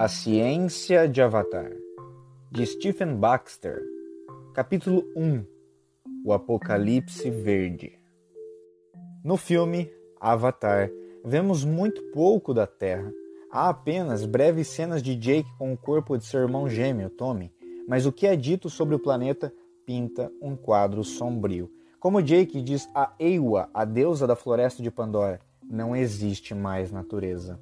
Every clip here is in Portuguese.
A Ciência de Avatar, de Stephen Baxter, capítulo 1 O Apocalipse Verde. No filme Avatar, vemos muito pouco da Terra. Há apenas breves cenas de Jake com o corpo de seu irmão gêmeo, Tommy, mas o que é dito sobre o planeta pinta um quadro sombrio. Como Jake diz a Ewa, a deusa da floresta de Pandora, não existe mais natureza.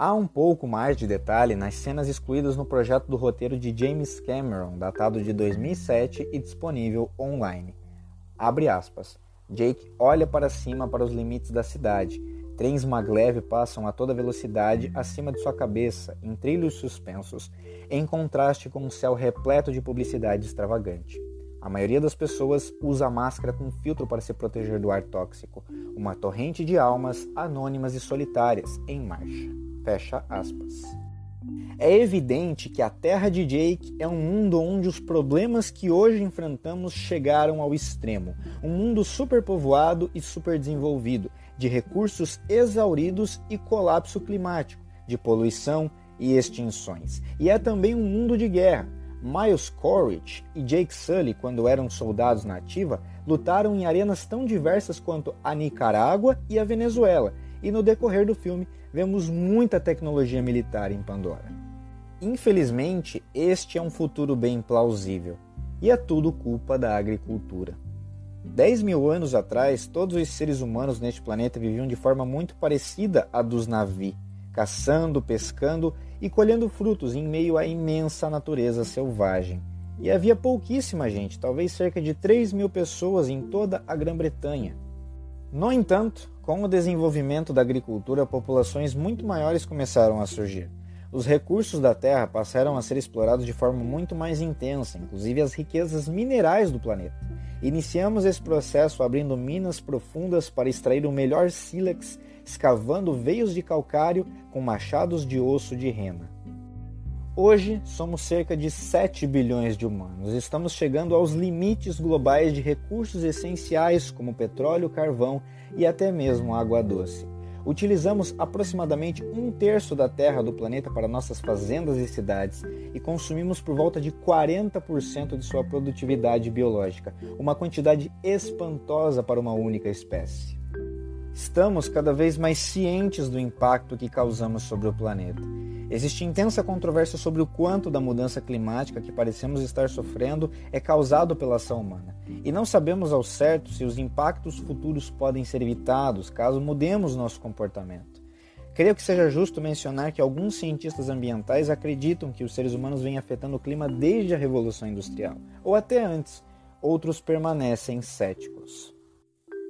Há um pouco mais de detalhe nas cenas excluídas no projeto do roteiro de James Cameron, datado de 2007 e disponível online. Abre aspas. Jake olha para cima para os limites da cidade. Trens maglev passam a toda velocidade acima de sua cabeça, em trilhos suspensos, em contraste com um céu repleto de publicidade extravagante. A maioria das pessoas usa máscara com filtro para se proteger do ar tóxico, uma torrente de almas anônimas e solitárias em marcha. Fecha aspas. É evidente que a Terra de Jake é um mundo onde os problemas que hoje enfrentamos chegaram ao extremo. Um mundo superpovoado e superdesenvolvido, de recursos exauridos e colapso climático, de poluição e extinções. E é também um mundo de guerra, Miles Corridge e Jake Sully, quando eram soldados na ativa, lutaram em arenas tão diversas quanto a Nicarágua e a Venezuela, e no decorrer do filme vemos muita tecnologia militar em Pandora. Infelizmente, este é um futuro bem plausível, e é tudo culpa da agricultura. 10 mil anos atrás, todos os seres humanos neste planeta viviam de forma muito parecida à dos Navi, caçando, pescando e colhendo frutos em meio à imensa natureza selvagem. E havia pouquíssima gente, talvez cerca de 3 mil pessoas em toda a Grã-Bretanha. No entanto, com o desenvolvimento da agricultura, populações muito maiores começaram a surgir. Os recursos da Terra passaram a ser explorados de forma muito mais intensa, inclusive as riquezas minerais do planeta. Iniciamos esse processo abrindo minas profundas para extrair o melhor sílex escavando veios de calcário com machados de osso de rena. Hoje somos cerca de 7 bilhões de humanos. Estamos chegando aos limites globais de recursos essenciais como petróleo, carvão e até mesmo água doce. Utilizamos aproximadamente um terço da terra do planeta para nossas fazendas e cidades e consumimos por volta de 40% de sua produtividade biológica, uma quantidade espantosa para uma única espécie. Estamos cada vez mais cientes do impacto que causamos sobre o planeta. Existe intensa controvérsia sobre o quanto da mudança climática que parecemos estar sofrendo é causado pela ação humana. E não sabemos ao certo se os impactos futuros podem ser evitados caso mudemos nosso comportamento. Creio que seja justo mencionar que alguns cientistas ambientais acreditam que os seres humanos vêm afetando o clima desde a Revolução Industrial, ou até antes. Outros permanecem céticos.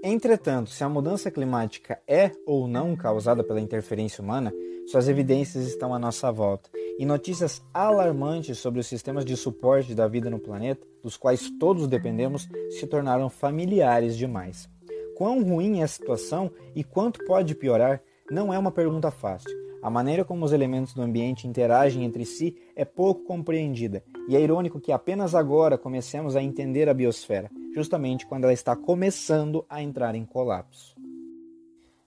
Entretanto, se a mudança climática é ou não causada pela interferência humana, suas evidências estão à nossa volta, e notícias alarmantes sobre os sistemas de suporte da vida no planeta, dos quais todos dependemos, se tornaram familiares demais. Quão ruim é a situação e quanto pode piorar não é uma pergunta fácil. A maneira como os elementos do ambiente interagem entre si é pouco compreendida, e é irônico que apenas agora comecemos a entender a biosfera, justamente quando ela está começando a entrar em colapso.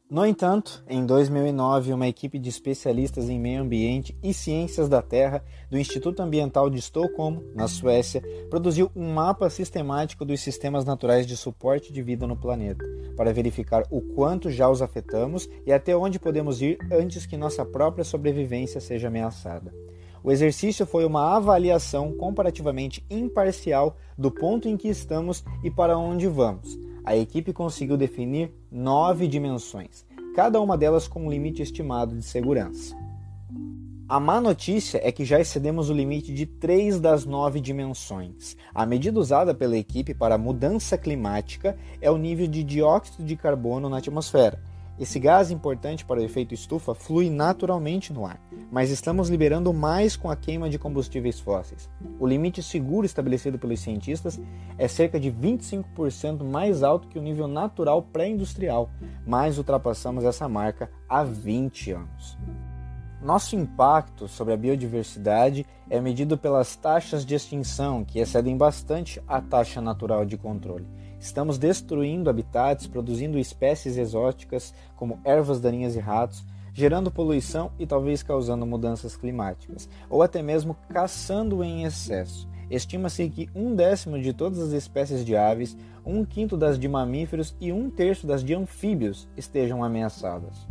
No entanto, em 2009, uma equipe de especialistas em meio ambiente e ciências da Terra do Instituto Ambiental de Estocolmo, na Suécia, produziu um mapa sistemático dos sistemas naturais de suporte de vida no planeta, para verificar o quanto já os afetamos e até onde podemos ir antes que nossa própria sobrevivência seja ameaçada. O exercício foi uma avaliação comparativamente imparcial do ponto em que estamos e para onde vamos a equipe conseguiu definir nove dimensões, cada uma delas com um limite estimado de segurança. A má notícia é que já excedemos o limite de três das nove dimensões. A medida usada pela equipe para a mudança climática é o nível de dióxido de carbono na atmosfera, esse gás importante para o efeito estufa flui naturalmente no ar, mas estamos liberando mais com a queima de combustíveis fósseis. O limite seguro estabelecido pelos cientistas é cerca de 25% mais alto que o nível natural pré-industrial, mas ultrapassamos essa marca há 20 anos. Nosso impacto sobre a biodiversidade é medido pelas taxas de extinção, que excedem bastante a taxa natural de controle. Estamos destruindo habitats, produzindo espécies exóticas como ervas daninhas e ratos, gerando poluição e talvez causando mudanças climáticas, ou até mesmo caçando em excesso. Estima-se que um décimo de todas as espécies de aves, um quinto das de mamíferos e um terço das de anfíbios estejam ameaçadas.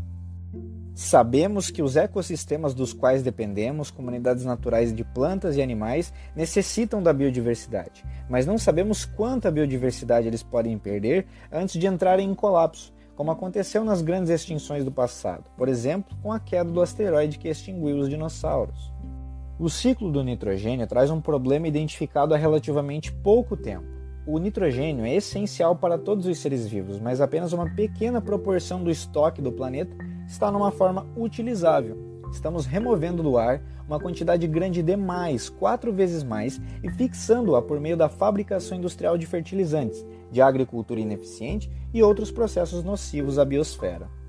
Sabemos que os ecossistemas dos quais dependemos, comunidades naturais de plantas e animais, necessitam da biodiversidade, mas não sabemos quanta biodiversidade eles podem perder antes de entrarem em colapso, como aconteceu nas grandes extinções do passado, por exemplo, com a queda do asteroide que extinguiu os dinossauros. O ciclo do nitrogênio traz um problema identificado há relativamente pouco tempo. O nitrogênio é essencial para todos os seres vivos, mas apenas uma pequena proporção do estoque do planeta está numa forma utilizável. Estamos removendo do ar uma quantidade grande demais, quatro vezes mais, e fixando-a por meio da fabricação industrial de fertilizantes, de agricultura ineficiente e outros processos nocivos à biosfera.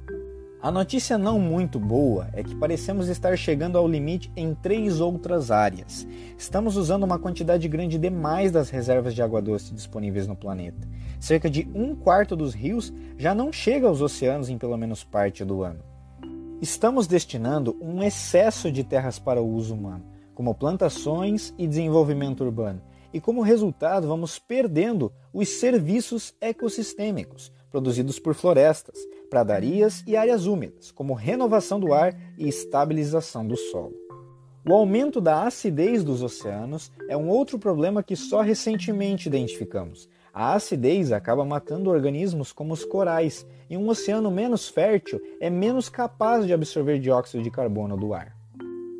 A notícia não muito boa é que parecemos estar chegando ao limite em três outras áreas. Estamos usando uma quantidade grande demais das reservas de água doce disponíveis no planeta. Cerca de um quarto dos rios já não chega aos oceanos em pelo menos parte do ano. Estamos destinando um excesso de terras para o uso humano, como plantações e desenvolvimento urbano, e como resultado vamos perdendo os serviços ecossistêmicos produzidos por florestas, pradarias e áreas úmidas, como renovação do ar e estabilização do solo. O aumento da acidez dos oceanos é um outro problema que só recentemente identificamos. A acidez acaba matando organismos como os corais, e um oceano menos fértil é menos capaz de absorver dióxido de carbono do ar.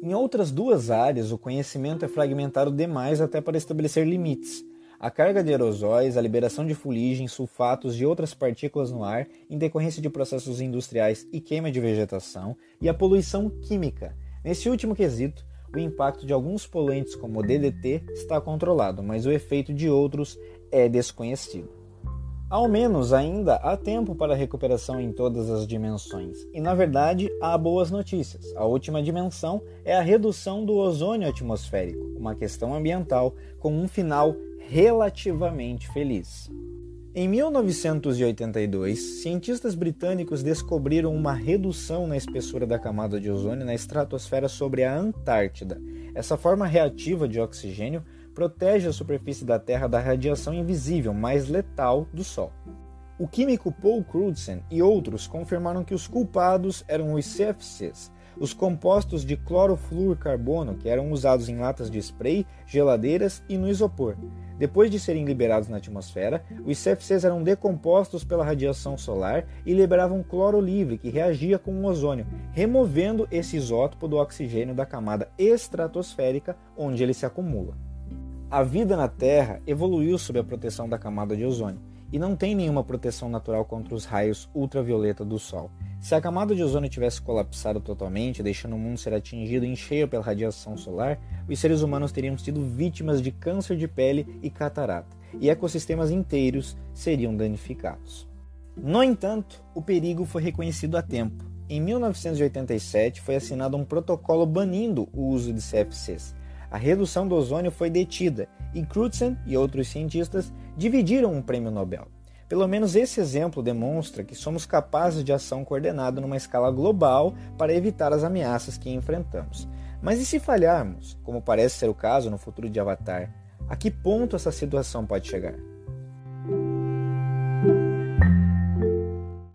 Em outras duas áreas, o conhecimento é fragmentado demais até para estabelecer limites. A carga de aerosóis, a liberação de fuligem, sulfatos e outras partículas no ar em decorrência de processos industriais e queima de vegetação, e a poluição química. Nesse último quesito, o impacto de alguns poluentes como o DDT está controlado, mas o efeito de outros é desconhecido. Ao menos ainda há tempo para recuperação em todas as dimensões. E na verdade, há boas notícias. A última dimensão é a redução do ozônio atmosférico, uma questão ambiental com um final relativamente feliz. Em 1982, cientistas britânicos descobriram uma redução na espessura da camada de ozônio na estratosfera sobre a Antártida. Essa forma reativa de oxigênio protege a superfície da Terra da radiação invisível, mais letal, do Sol. O químico Paul Crutzen e outros confirmaram que os culpados eram os CFCs, os compostos de clorofluorcarbono que eram usados em latas de spray, geladeiras e no isopor. Depois de serem liberados na atmosfera, os CFCs eram decompostos pela radiação solar e liberavam cloro livre que reagia com o ozônio, removendo esse isótopo do oxigênio da camada estratosférica onde ele se acumula. A vida na Terra evoluiu sob a proteção da camada de ozônio e não tem nenhuma proteção natural contra os raios ultravioleta do Sol. Se a camada de ozônio tivesse colapsado totalmente, deixando o mundo ser atingido em cheio pela radiação solar, os seres humanos teriam sido vítimas de câncer de pele e catarata, e ecossistemas inteiros seriam danificados. No entanto, o perigo foi reconhecido a tempo. Em 1987 foi assinado um protocolo banindo o uso de CFCs, a redução do ozônio foi detida e Crutzen e outros cientistas dividiram um prêmio Nobel. Pelo menos esse exemplo demonstra que somos capazes de ação coordenada numa escala global para evitar as ameaças que enfrentamos. Mas e se falharmos, como parece ser o caso no futuro de Avatar? A que ponto essa situação pode chegar?